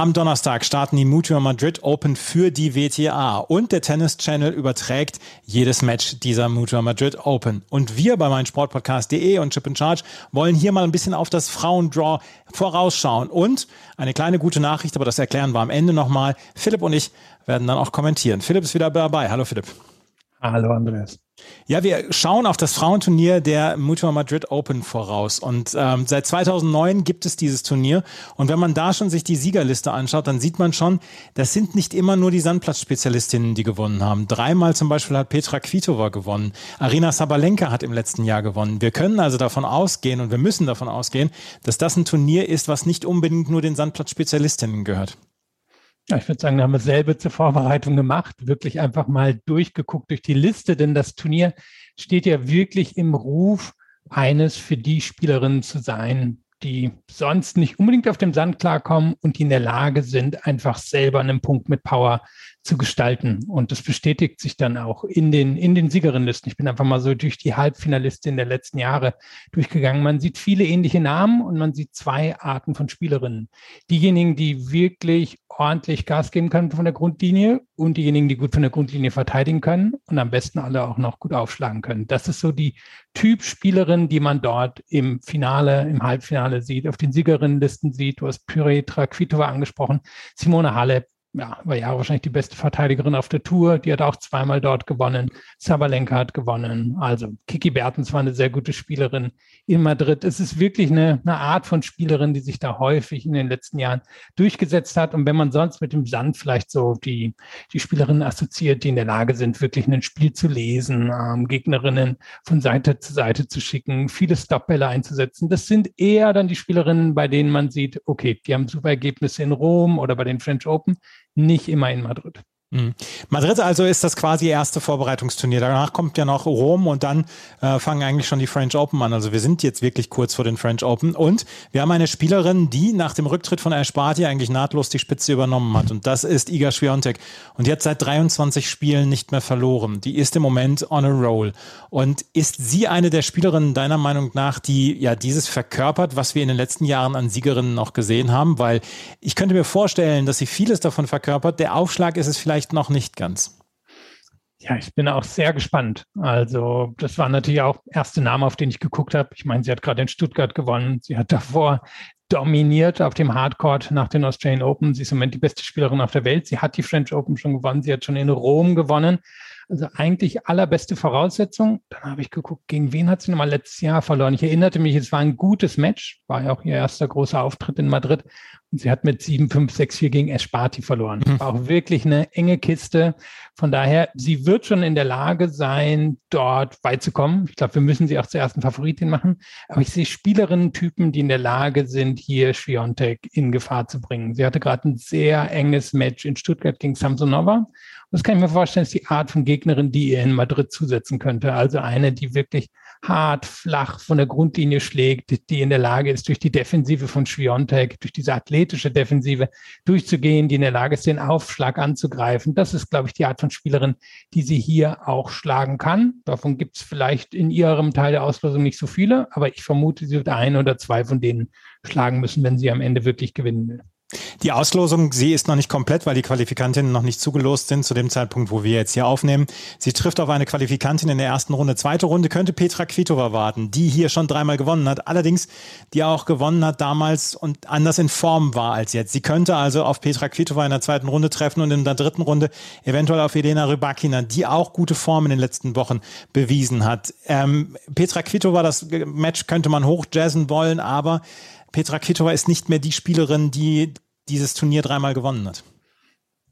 Am Donnerstag starten die Mutua Madrid Open für die WTA und der Tennis Channel überträgt jedes Match dieser Mutua Madrid Open. Und wir bei meinsportpodcast.de und Chip in Charge wollen hier mal ein bisschen auf das Frauendraw vorausschauen. Und eine kleine gute Nachricht, aber das erklären wir am Ende nochmal. Philipp und ich werden dann auch kommentieren. Philipp ist wieder dabei. Hallo Philipp. Hallo Andreas. Ja, wir schauen auf das Frauenturnier der Mutua Madrid Open voraus. Und ähm, seit 2009 gibt es dieses Turnier. Und wenn man da schon sich die Siegerliste anschaut, dann sieht man schon, das sind nicht immer nur die Sandplatzspezialistinnen, die gewonnen haben. Dreimal zum Beispiel hat Petra Kvitova gewonnen. Arina Sabalenka hat im letzten Jahr gewonnen. Wir können also davon ausgehen und wir müssen davon ausgehen, dass das ein Turnier ist, was nicht unbedingt nur den Sandplatzspezialistinnen gehört. Ja, ich würde sagen, da haben wir selber zur Vorbereitung gemacht, wirklich einfach mal durchgeguckt durch die Liste, denn das Turnier steht ja wirklich im Ruf, eines für die Spielerinnen zu sein, die sonst nicht unbedingt auf dem Sand klarkommen und die in der Lage sind, einfach selber einen Punkt mit Power zu gestalten. Und das bestätigt sich dann auch in den, in den Siegerinnenlisten. Ich bin einfach mal so durch die Halbfinalisten der letzten Jahre durchgegangen. Man sieht viele ähnliche Namen und man sieht zwei Arten von Spielerinnen. Diejenigen, die wirklich ordentlich Gas geben können von der Grundlinie und diejenigen, die gut von der Grundlinie verteidigen können und am besten alle auch noch gut aufschlagen können. Das ist so die Typspielerin, die man dort im Finale, im Halbfinale sieht, auf den Siegerinnenlisten sieht. Du hast Pyretra Kvitova angesprochen, Simone Halep, ja, war ja wahrscheinlich die beste Verteidigerin auf der Tour. Die hat auch zweimal dort gewonnen. Sabalenka hat gewonnen. Also Kiki Bertens war eine sehr gute Spielerin in Madrid. Es ist wirklich eine, eine Art von Spielerin, die sich da häufig in den letzten Jahren durchgesetzt hat. Und wenn man sonst mit dem Sand vielleicht so die, die Spielerinnen assoziiert, die in der Lage sind, wirklich ein Spiel zu lesen, ähm, Gegnerinnen von Seite zu Seite zu schicken, viele Stopbälle einzusetzen, das sind eher dann die Spielerinnen, bei denen man sieht, okay, die haben super Ergebnisse in Rom oder bei den French Open nicht immer in Madrid. Mhm. Madrid also ist das quasi erste Vorbereitungsturnier. Danach kommt ja noch Rom und dann äh, fangen eigentlich schon die French Open an. Also wir sind jetzt wirklich kurz vor den French Open und wir haben eine Spielerin, die nach dem Rücktritt von Esparti eigentlich nahtlos die Spitze übernommen hat und das ist Iga Swiatek und die hat seit 23 Spielen nicht mehr verloren. Die ist im Moment on a roll und ist sie eine der Spielerinnen deiner Meinung nach, die ja dieses verkörpert, was wir in den letzten Jahren an Siegerinnen noch gesehen haben, weil ich könnte mir vorstellen, dass sie vieles davon verkörpert. Der Aufschlag ist es vielleicht vielleicht noch nicht ganz. Ja, ich bin auch sehr gespannt. Also, das war natürlich auch erste Name, auf den ich geguckt habe. Ich meine, sie hat gerade in Stuttgart gewonnen. Sie hat davor dominiert auf dem Hardcourt nach den Australian Open. Sie ist im Moment die beste Spielerin auf der Welt. Sie hat die French Open schon gewonnen. Sie hat schon in Rom gewonnen. Also eigentlich allerbeste Voraussetzung. Dann habe ich geguckt, gegen wen hat sie nochmal letztes Jahr verloren. Ich erinnerte mich, es war ein gutes Match, war ja auch ihr erster großer Auftritt in Madrid. Und sie hat mit 7, 5, 6, 4 gegen Esparti verloren. Mhm. War auch wirklich eine enge Kiste. Von daher, sie wird schon in der Lage sein, dort weit zu kommen. Ich glaube, wir müssen sie auch zur ersten Favoritin machen. Aber ich sehe Spielerinnen-Typen, die in der Lage sind, hier Schwiontek in Gefahr zu bringen. Sie hatte gerade ein sehr enges Match in Stuttgart gegen Samsonova. Das kann ich mir vorstellen, ist die Art von Gegnerin, die ihr in Madrid zusetzen könnte. Also eine, die wirklich hart, flach von der Grundlinie schlägt, die in der Lage ist, durch die Defensive von Schwiontek, durch diese athletische Defensive durchzugehen, die in der Lage ist, den Aufschlag anzugreifen. Das ist, glaube ich, die Art von Spielerin, die sie hier auch schlagen kann. Davon gibt es vielleicht in ihrem Teil der Auslosung nicht so viele, aber ich vermute, sie wird ein oder zwei von denen schlagen müssen, wenn sie am Ende wirklich gewinnen will. Die Auslosung, sie ist noch nicht komplett, weil die Qualifikantinnen noch nicht zugelost sind zu dem Zeitpunkt, wo wir jetzt hier aufnehmen. Sie trifft auf eine Qualifikantin in der ersten Runde. Zweite Runde könnte Petra Kvitova warten, die hier schon dreimal gewonnen hat. Allerdings, die auch gewonnen hat damals und anders in Form war als jetzt. Sie könnte also auf Petra Kvitova in der zweiten Runde treffen und in der dritten Runde eventuell auf Elena Rybakina, die auch gute Form in den letzten Wochen bewiesen hat. Ähm, Petra Kvitova, das Match könnte man hochjazzen wollen, aber Petra Kvitova ist nicht mehr die Spielerin, die dieses Turnier dreimal gewonnen hat.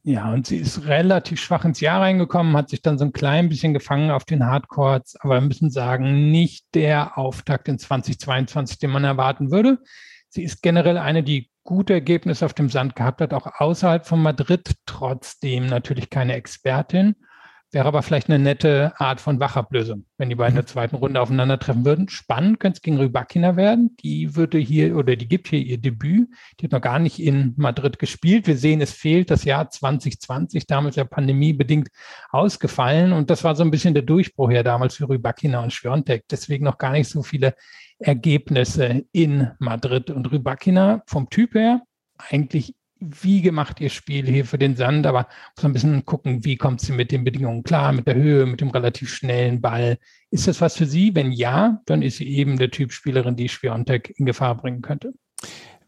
Ja, und sie ist relativ schwach ins Jahr reingekommen, hat sich dann so ein klein bisschen gefangen auf den Hardcourts, aber wir müssen sagen, nicht der Auftakt in 2022, den man erwarten würde. Sie ist generell eine, die gute Ergebnisse auf dem Sand gehabt hat, auch außerhalb von Madrid, trotzdem natürlich keine Expertin. Wäre aber vielleicht eine nette Art von Wachablösung, wenn die beiden in der zweiten Runde aufeinandertreffen würden. Spannend könnte es gegen Rybakina werden. Die würde hier oder die gibt hier ihr Debüt. Die hat noch gar nicht in Madrid gespielt. Wir sehen, es fehlt das Jahr 2020, damals ja pandemiebedingt ausgefallen. Und das war so ein bisschen der Durchbruch ja damals für Rybakina und Schwiontek. Deswegen noch gar nicht so viele Ergebnisse in Madrid. Und Rybakina vom Typ her eigentlich wie gemacht ihr Spiel hier für den Sand, aber muss ein bisschen gucken, wie kommt sie mit den Bedingungen klar, mit der Höhe, mit dem relativ schnellen Ball. Ist das was für sie? Wenn ja, dann ist sie eben der Typ Spielerin, die Schwiontek in Gefahr bringen könnte.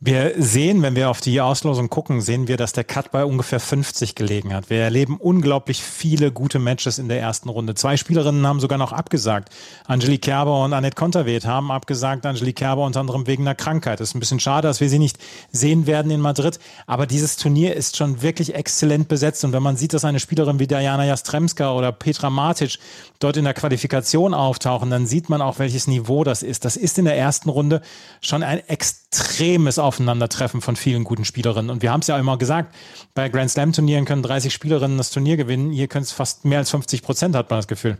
Wir sehen, wenn wir auf die Auslosung gucken, sehen wir, dass der Cut bei ungefähr 50 gelegen hat. Wir erleben unglaublich viele gute Matches in der ersten Runde. Zwei Spielerinnen haben sogar noch abgesagt. Angelique Kerber und Annette Konterweht haben abgesagt. Angelique Kerber unter anderem wegen einer Krankheit. Ist ein bisschen schade, dass wir sie nicht sehen werden in Madrid. Aber dieses Turnier ist schon wirklich exzellent besetzt. Und wenn man sieht, dass eine Spielerin wie Diana Jastremska oder Petra Matic dort in der Qualifikation auftauchen, dann sieht man auch, welches Niveau das ist. Das ist in der ersten Runde schon ein extremes Aufeinandertreffen von vielen guten Spielerinnen. Und wir haben es ja immer gesagt, bei Grand Slam Turnieren können 30 Spielerinnen das Turnier gewinnen. Hier können es fast mehr als 50 Prozent, hat man das Gefühl.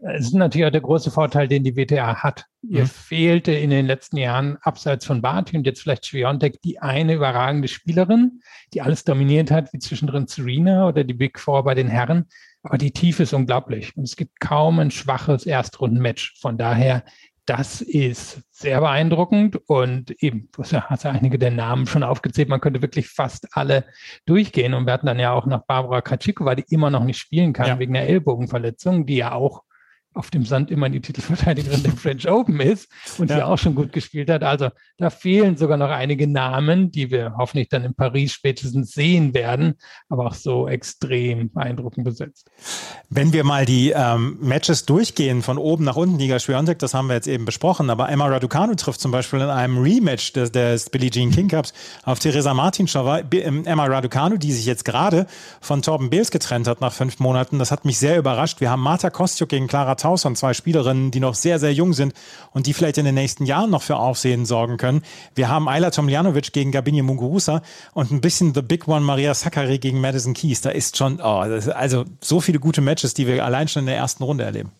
Es ist natürlich auch der große Vorteil, den die WTA hat. Mhm. Ihr fehlte in den letzten Jahren abseits von Barty und jetzt vielleicht Schwiontek die eine überragende Spielerin, die alles dominiert hat, wie zwischendrin Serena oder die Big Four bei den Herren. Aber die Tiefe ist unglaublich und es gibt kaum ein schwaches Erstrunden-Match. Von daher das ist sehr beeindruckend und eben, du hast ja, einige der Namen schon aufgezählt, man könnte wirklich fast alle durchgehen und wir hatten dann ja auch noch Barbara Kratschikova, die immer noch nicht spielen kann ja. wegen einer Ellbogenverletzung, die ja auch auf dem Sand immer die Titelverteidigerin der French Open ist und ja. hier auch schon gut gespielt hat. Also da fehlen sogar noch einige Namen, die wir hoffentlich dann in Paris spätestens sehen werden, aber auch so extrem beeindruckend besetzt. Wenn wir mal die ähm, Matches durchgehen, von oben nach unten, Liga Schwerontek, das haben wir jetzt eben besprochen, aber Emma Raducanu trifft zum Beispiel in einem Rematch des, des Billie Jean King Cups auf Theresa Martinschowa. Ähm, Emma Raducanu, die sich jetzt gerade von Torben Beels getrennt hat nach fünf Monaten, das hat mich sehr überrascht. Wir haben Marta Kostjuk gegen Clara Tauson, zwei Spielerinnen, die noch sehr, sehr jung sind und die vielleicht in den nächsten Jahren noch für Aufsehen sorgen können. Wir haben Ayla Tomljanovic gegen Gabinje Muguruza und ein bisschen The Big One Maria Sakkari gegen Madison Keys. Da ist schon, oh, also so viele gute Matches, die wir allein schon in der ersten Runde erleben.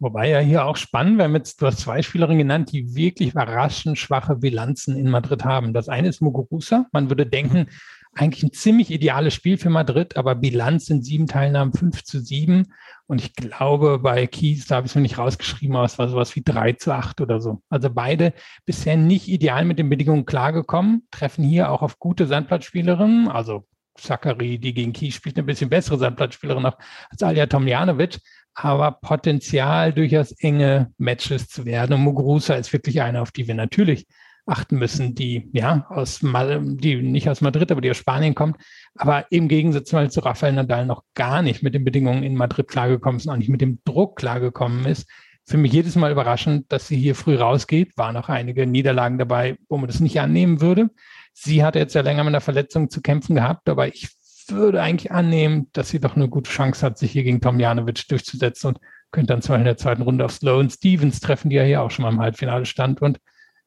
Wobei ja hier auch spannend, wir haben jetzt, du hast zwei Spielerinnen genannt, die wirklich überraschend schwache Bilanzen in Madrid haben. Das eine ist Muguruza. Man würde denken, eigentlich ein ziemlich ideales Spiel für Madrid, aber Bilanz sind sieben Teilnahmen, fünf zu sieben. Und ich glaube, bei Kies, da habe ich es mir nicht rausgeschrieben, aber es war sowas wie drei zu acht oder so. Also beide bisher nicht ideal mit den Bedingungen klargekommen, treffen hier auch auf gute Sandplatzspielerinnen, also Zachary, die gegen Kies spielt, eine bisschen bessere Sandplatzspielerin noch als Alja Tomljanovic, aber Potenzial durchaus enge Matches zu werden. Und Muguruza ist wirklich eine, auf die wir natürlich achten müssen, die ja aus die nicht aus Madrid, aber die aus Spanien kommt, aber im Gegensatz mal zu Rafael Nadal noch gar nicht mit den Bedingungen in Madrid klargekommen ist und auch nicht mit dem Druck klargekommen ist. Für mich jedes Mal überraschend, dass sie hier früh rausgeht. Waren noch einige Niederlagen dabei, wo man das nicht annehmen würde. Sie hat jetzt ja länger mit einer Verletzung zu kämpfen gehabt, aber ich würde eigentlich annehmen, dass sie doch eine gute Chance hat, sich hier gegen Tom Janovic durchzusetzen und könnte dann zwar in der zweiten Runde auf Sloan Stevens treffen, die ja hier auch schon mal im Halbfinale stand und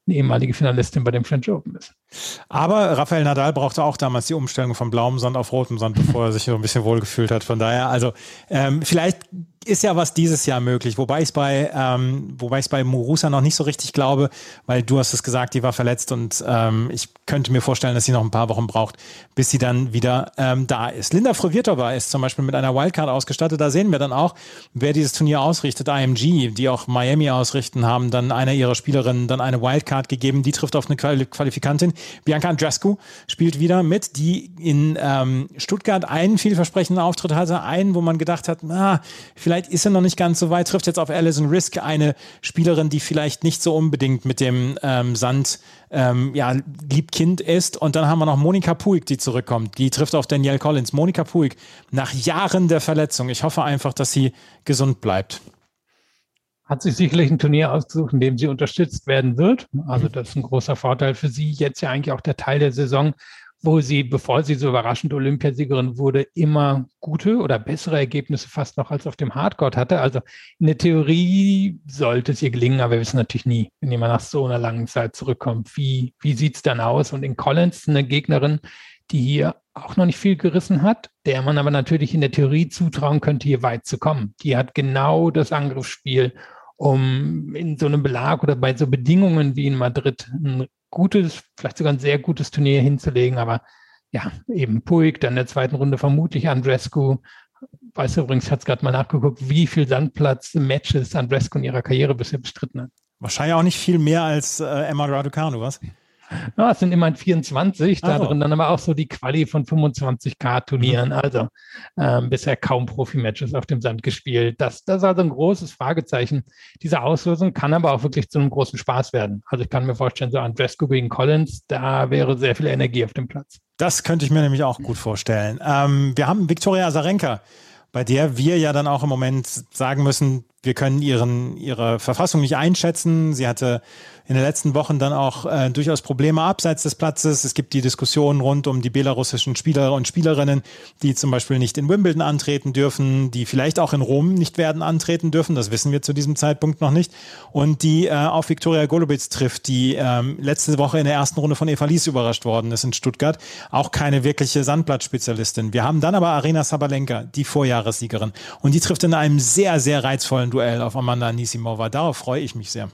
eine ehemalige Finalistin bei dem French Open ist. Aber Rafael Nadal brauchte auch damals die Umstellung von blauem Sand auf rotem Sand, bevor er sich so ein bisschen wohlgefühlt hat. Von daher, also ähm, vielleicht ist ja was dieses Jahr möglich, wobei ich es bei, ähm, bei Murusa noch nicht so richtig glaube, weil du hast es gesagt, die war verletzt und ähm, ich könnte mir vorstellen, dass sie noch ein paar Wochen braucht, bis sie dann wieder ähm, da ist. Linda Frovirtova ist zum Beispiel mit einer Wildcard ausgestattet. Da sehen wir dann auch, wer dieses Turnier ausrichtet. IMG, die auch Miami ausrichten, haben dann einer ihrer Spielerinnen dann eine Wildcard gegeben. Die trifft auf eine Qualifikantin. Bianca Andrescu spielt wieder mit, die in ähm, Stuttgart einen vielversprechenden Auftritt hatte, einen, wo man gedacht hat, na, vielleicht ist er noch nicht ganz so weit, trifft jetzt auf Alison Risk, eine Spielerin, die vielleicht nicht so unbedingt mit dem ähm, Sand ähm, ja, Liebkind ist. Und dann haben wir noch Monika Puig, die zurückkommt. Die trifft auf Danielle Collins. Monika Puig, nach Jahren der Verletzung. Ich hoffe einfach, dass sie gesund bleibt hat sich sicherlich ein Turnier ausgesucht, in dem sie unterstützt werden wird. Also das ist ein großer Vorteil für sie. Jetzt ja eigentlich auch der Teil der Saison, wo sie, bevor sie so überraschend Olympiasiegerin wurde, immer gute oder bessere Ergebnisse fast noch als auf dem Hardcourt hatte. Also in der Theorie sollte es ihr gelingen, aber wir wissen natürlich nie, wenn jemand nach so einer langen Zeit zurückkommt, wie, wie sieht es dann aus? Und in Collins eine Gegnerin, die hier auch noch nicht viel gerissen hat, der man aber natürlich in der Theorie zutrauen könnte, hier weit zu kommen. Die hat genau das Angriffsspiel, um in so einem Belag oder bei so Bedingungen wie in Madrid ein gutes, vielleicht sogar ein sehr gutes Turnier hinzulegen. Aber ja, eben Puig, dann in der zweiten Runde vermutlich Andrescu. Weiß übrigens, ich habe gerade mal nachgeguckt, wie viel Sandplatz-Matches Andrescu in ihrer Karriere bisher bestritten hat. Wahrscheinlich auch nicht viel mehr als äh, Emma Raducanu, was? Ja, es sind immerhin 24, da drin dann aber auch so die Quali von 25k-Turnieren. Mhm. Also ähm, bisher kaum Profi-Matches auf dem Sand gespielt. Das, das ist also ein großes Fragezeichen. Diese Auslösung kann aber auch wirklich zu einem großen Spaß werden. Also ich kann mir vorstellen, so Andrescu gegen Collins, da wäre sehr viel Energie auf dem Platz. Das könnte ich mir nämlich auch gut vorstellen. Ähm, wir haben Viktoria Azarenka bei der wir ja dann auch im Moment sagen müssen, wir können ihren, ihre Verfassung nicht einschätzen. Sie hatte in den letzten Wochen dann auch äh, durchaus Probleme abseits des Platzes. Es gibt die Diskussion rund um die belarussischen Spieler und Spielerinnen, die zum Beispiel nicht in Wimbledon antreten dürfen, die vielleicht auch in Rom nicht werden antreten dürfen. Das wissen wir zu diesem Zeitpunkt noch nicht. Und die äh, auf Viktoria Golubitz trifft, die ähm, letzte Woche in der ersten Runde von Eva Lies überrascht worden ist in Stuttgart. Auch keine wirkliche Sandblattspezialistin. Wir haben dann aber Arena Sabalenka, die Vorjahressiegerin. Und die trifft in einem sehr, sehr reizvollen Duell auf Amanda Anisimova. Darauf freue ich mich sehr.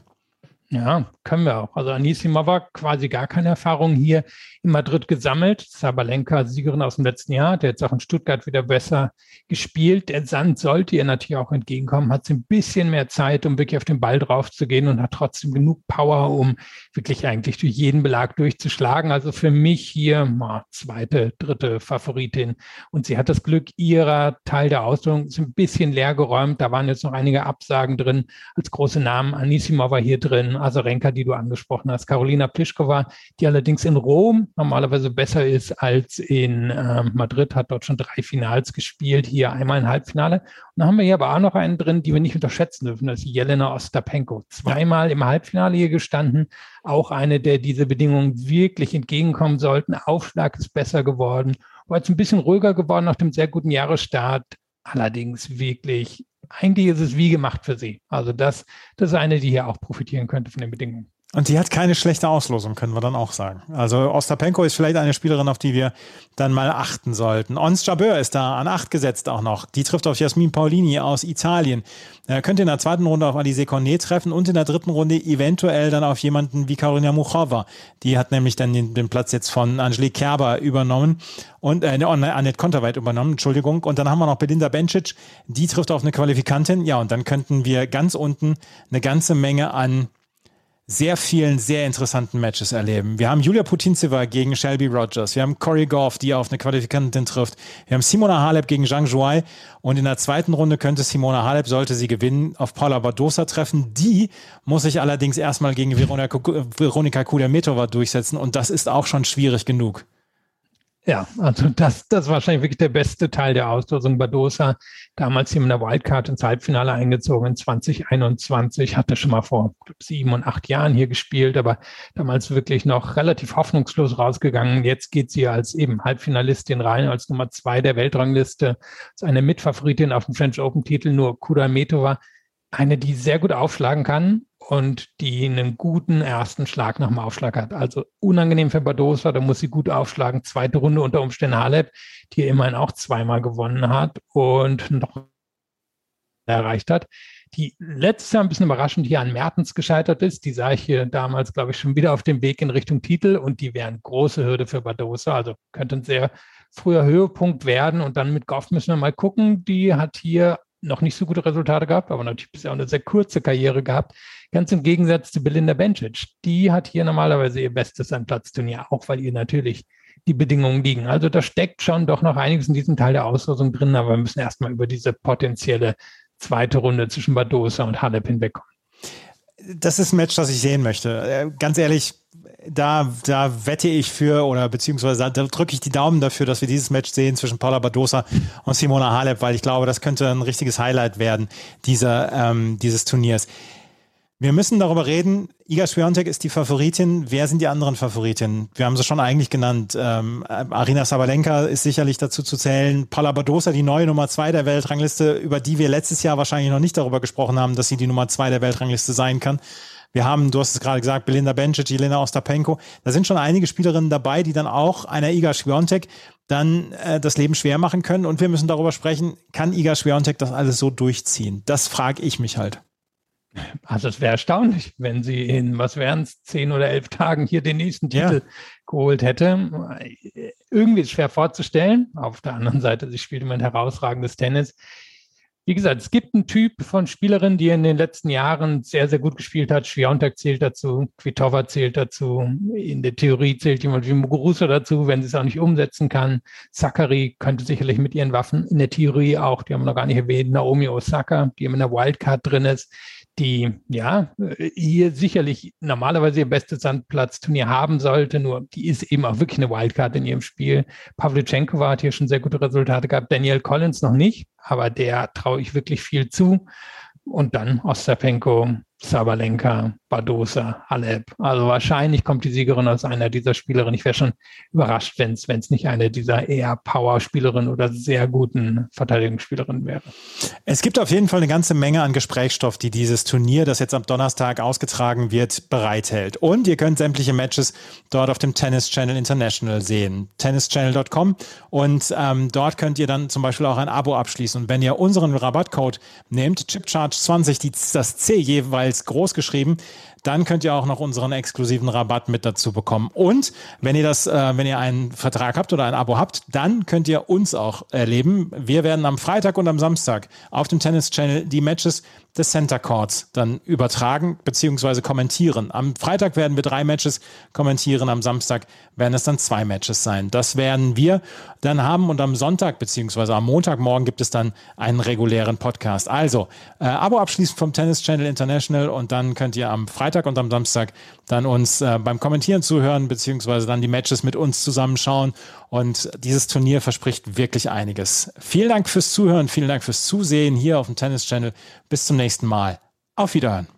Ja, können wir auch. Also Anisimova quasi gar keine Erfahrung hier in Madrid gesammelt. Sabalenka, Siegerin aus dem letzten Jahr, der jetzt auch in Stuttgart wieder besser gespielt. Der Sand sollte ihr natürlich auch entgegenkommen, hat sie ein bisschen mehr Zeit, um wirklich auf den Ball drauf zu gehen und hat trotzdem genug Power, um wirklich eigentlich durch jeden Belag durchzuschlagen. Also für mich hier mal zweite, dritte Favoritin. Und sie hat das Glück, ihrer Teil der Ausstellung ist ein bisschen leer geräumt. Da waren jetzt noch einige Absagen drin als große Namen. Anisimova hier drin, Azarenka, die du angesprochen hast, Carolina Pliskova, die allerdings in Rom normalerweise besser ist als in äh, Madrid, hat dort schon drei Finals gespielt, hier einmal ein Halbfinale. Und dann haben wir hier aber auch noch einen drin, die wir nicht unterschätzen dürfen, das ist Jelena Ostapenko. Zweimal im Halbfinale hier gestanden, auch eine, der diese Bedingungen wirklich entgegenkommen sollten. Aufschlag ist besser geworden, war jetzt ein bisschen ruhiger geworden nach dem sehr guten Jahresstart. Allerdings wirklich, eigentlich ist es wie gemacht für sie. Also das, das ist eine, die hier auch profitieren könnte von den Bedingungen. Und die hat keine schlechte Auslosung, können wir dann auch sagen. Also Ostapenko ist vielleicht eine Spielerin, auf die wir dann mal achten sollten. Ons Jabeur ist da an acht gesetzt auch noch. Die trifft auf Jasmin Paulini aus Italien. Er könnte in der zweiten Runde auf Alice Cornet treffen und in der dritten Runde eventuell dann auf jemanden wie Karolina Muchova. Die hat nämlich dann den, den Platz jetzt von Angelique Kerber übernommen und äh, Annette Konterweit übernommen, Entschuldigung. Und dann haben wir noch Belinda Bencic, die trifft auf eine Qualifikantin. Ja, und dann könnten wir ganz unten eine ganze Menge an sehr vielen sehr interessanten Matches erleben. Wir haben Julia Putintseva gegen Shelby Rogers. Wir haben Corey Goff, die auf eine Qualifikantin trifft. Wir haben Simona Halep gegen Zhang Zhuai. Und in der zweiten Runde könnte Simona Halep, sollte sie gewinnen, auf Paula Badosa treffen. Die muss sich allerdings erstmal gegen Veronika, Kudermetova durchsetzen. Und das ist auch schon schwierig genug. Ja, also das, das war wahrscheinlich wirklich der beste Teil der Auslosung. Badosa, damals hier in der Wildcard ins Halbfinale eingezogen in 2021, hatte schon mal vor sieben und acht Jahren hier gespielt, aber damals wirklich noch relativ hoffnungslos rausgegangen. Jetzt geht sie als eben Halbfinalistin rein, als Nummer zwei der Weltrangliste, als eine Mitfavoritin auf dem French Open Titel, nur Kudametova, eine, die sehr gut aufschlagen kann, und die einen guten ersten Schlag nach dem Aufschlag hat. Also unangenehm für Badosa, da muss sie gut aufschlagen. Zweite Runde unter Umständen Halep, die immerhin auch zweimal gewonnen hat und noch erreicht hat. Die letztes Jahr ein bisschen überraschend hier an Mertens gescheitert ist. Die sah ich hier damals, glaube ich, schon wieder auf dem Weg in Richtung Titel und die wären große Hürde für Badosa. Also könnte ein sehr früher Höhepunkt werden. Und dann mit Goff müssen wir mal gucken. Die hat hier noch nicht so gute Resultate gehabt, aber natürlich bisher auch eine sehr kurze Karriere gehabt. Ganz im Gegensatz zu Belinda Bencic. Die hat hier normalerweise ihr bestes Anplatzturnier, auch weil ihr natürlich die Bedingungen liegen. Also da steckt schon doch noch einiges in diesem Teil der Auslosung drin, aber wir müssen erstmal über diese potenzielle zweite Runde zwischen Badosa und Halep hinwegkommen. Das ist ein Match, das ich sehen möchte. Äh, ganz ehrlich, da, da wette ich für oder beziehungsweise da drücke ich die Daumen dafür, dass wir dieses Match sehen zwischen Paula Badosa und Simona Halep, weil ich glaube, das könnte ein richtiges Highlight werden dieser, ähm, dieses Turniers. Wir müssen darüber reden. Iga Swiatek ist die Favoritin. Wer sind die anderen Favoritinnen? Wir haben sie schon eigentlich genannt. Ähm, Arina Sabalenka ist sicherlich dazu zu zählen. Paula Badosa, die neue Nummer zwei der Weltrangliste, über die wir letztes Jahr wahrscheinlich noch nicht darüber gesprochen haben, dass sie die Nummer zwei der Weltrangliste sein kann. Wir haben, du hast es gerade gesagt, Belinda Bencic, Jelena Ostapenko. Da sind schon einige Spielerinnen dabei, die dann auch einer Iga Swiatek dann äh, das Leben schwer machen können. Und wir müssen darüber sprechen, kann Iga Swiatek das alles so durchziehen? Das frage ich mich halt. Also es wäre erstaunlich, wenn sie in, was wären es, zehn oder elf Tagen hier den nächsten Titel ja. geholt hätte. Irgendwie ist es schwer vorzustellen. Auf der anderen Seite, sie spielt immer ein herausragendes Tennis. Wie gesagt, es gibt einen Typ von Spielerin, die in den letzten Jahren sehr, sehr gut gespielt hat. Schwiontek zählt dazu, Kvitova zählt dazu. In der Theorie zählt jemand wie Muguruza dazu, wenn sie es auch nicht umsetzen kann. Sakari könnte sicherlich mit ihren Waffen in der Theorie auch, die haben wir noch gar nicht erwähnt, Naomi Osaka, die in der Wildcard drin ist die ja hier sicherlich normalerweise ihr bestes Sandplatzturnier haben sollte, nur die ist eben auch wirklich eine Wildcard in ihrem Spiel. Pavlyuchenkova hat hier schon sehr gute Resultate gehabt, Daniel Collins noch nicht, aber der traue ich wirklich viel zu. Und dann Ostapenko, Sabalenka, Badosa, Alep. Also wahrscheinlich kommt die Siegerin aus einer dieser Spielerinnen. Ich wäre schon überrascht, wenn es nicht eine dieser eher Power-Spielerinnen oder sehr guten Verteidigungsspielerinnen wäre. Es gibt auf jeden Fall eine ganze Menge an Gesprächsstoff, die dieses Turnier, das jetzt am Donnerstag ausgetragen wird, bereithält. Und ihr könnt sämtliche Matches dort auf dem Tennis Channel International sehen. tennischannel.com und ähm, dort könnt ihr dann zum Beispiel auch ein Abo abschließen. Und wenn ihr unseren Rabattcode nehmt, ChipCharge20, die, das C jeweils als groß geschrieben, dann könnt ihr auch noch unseren exklusiven Rabatt mit dazu bekommen. Und wenn ihr das, äh, wenn ihr einen Vertrag habt oder ein Abo habt, dann könnt ihr uns auch erleben. Wir werden am Freitag und am Samstag auf dem Tennis Channel die Matches des Center Courts dann übertragen bzw. kommentieren. Am Freitag werden wir drei Matches kommentieren, am Samstag werden es dann zwei Matches sein. Das werden wir dann haben und am Sonntag bzw. am Montagmorgen gibt es dann einen regulären Podcast. Also äh, Abo abschließen vom Tennis Channel International und dann könnt ihr am Freitag und am Samstag dann uns äh, beim Kommentieren zuhören bzw. dann die Matches mit uns zusammenschauen und dieses Turnier verspricht wirklich einiges. Vielen Dank fürs Zuhören, vielen Dank fürs Zusehen hier auf dem Tennis Channel. Bis zum nächsten Mal. Auf Wiederhören.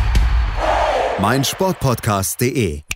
meinsportpodcast.de